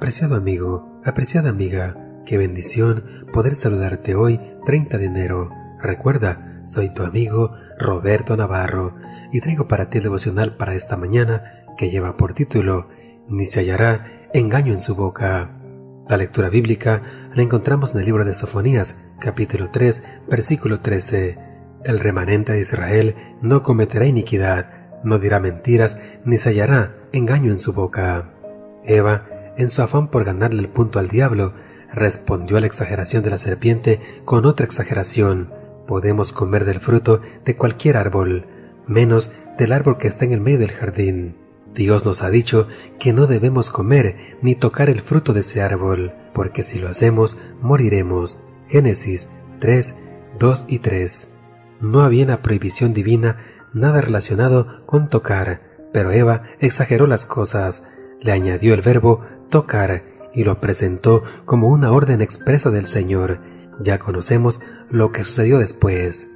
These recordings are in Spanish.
Apreciado amigo, apreciada amiga, qué bendición poder saludarte hoy, 30 de enero. Recuerda, soy tu amigo Roberto Navarro y traigo para ti el devocional para esta mañana que lleva por título Ni se hallará engaño en su boca. La lectura bíblica la encontramos en el libro de Sofonías, capítulo 3, versículo 13. El remanente de Israel no cometerá iniquidad, no dirá mentiras, ni se hallará engaño en su boca. Eva, en su afán por ganarle el punto al diablo, respondió a la exageración de la serpiente con otra exageración. Podemos comer del fruto de cualquier árbol, menos del árbol que está en el medio del jardín. Dios nos ha dicho que no debemos comer ni tocar el fruto de ese árbol, porque si lo hacemos, moriremos. Génesis 3, 2 y 3. No había una prohibición divina nada relacionado con tocar, pero Eva exageró las cosas, le añadió el verbo tocar y lo presentó como una orden expresa del Señor. Ya conocemos lo que sucedió después.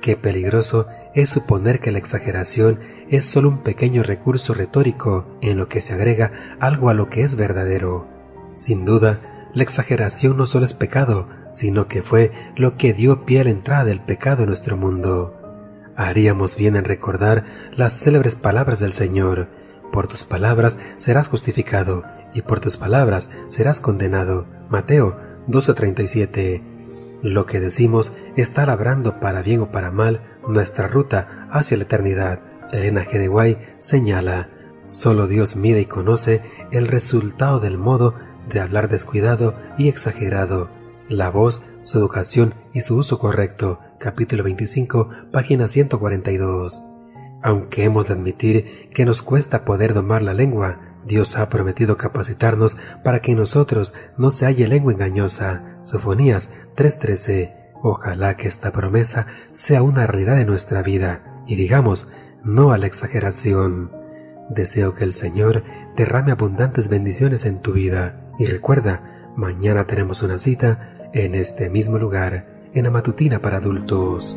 Qué peligroso es suponer que la exageración es solo un pequeño recurso retórico en lo que se agrega algo a lo que es verdadero. Sin duda, la exageración no solo es pecado, sino que fue lo que dio pie a la entrada del pecado en nuestro mundo. Haríamos bien en recordar las célebres palabras del Señor. Por tus palabras serás justificado y por tus palabras serás condenado. Mateo 12:37. Lo que decimos está labrando para bien o para mal nuestra ruta hacia la eternidad. Elena G. de Guay señala, solo Dios mide y conoce el resultado del modo de hablar descuidado y exagerado, la voz, su educación y su uso correcto. Capítulo 25, página 142. Aunque hemos de admitir que nos cuesta poder domar la lengua, Dios ha prometido capacitarnos para que en nosotros no se halle lengua engañosa. Sofonías 3:13. Ojalá que esta promesa sea una realidad en nuestra vida y digamos no a la exageración. Deseo que el Señor derrame abundantes bendiciones en tu vida y recuerda, mañana tenemos una cita en este mismo lugar, en la matutina para adultos.